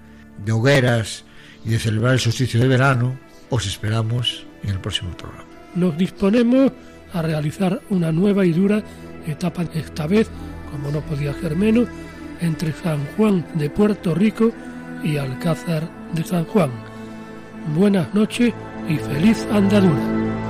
de hogueras y de celebrar el solsticio de verano, os esperamos en el próximo programa. Nos disponemos a realizar una nueva y dura etapa, esta vez, como no podía ser menos, entre San Juan de Puerto Rico y Alcázar de San Juan. Buenas noches y feliz andadura.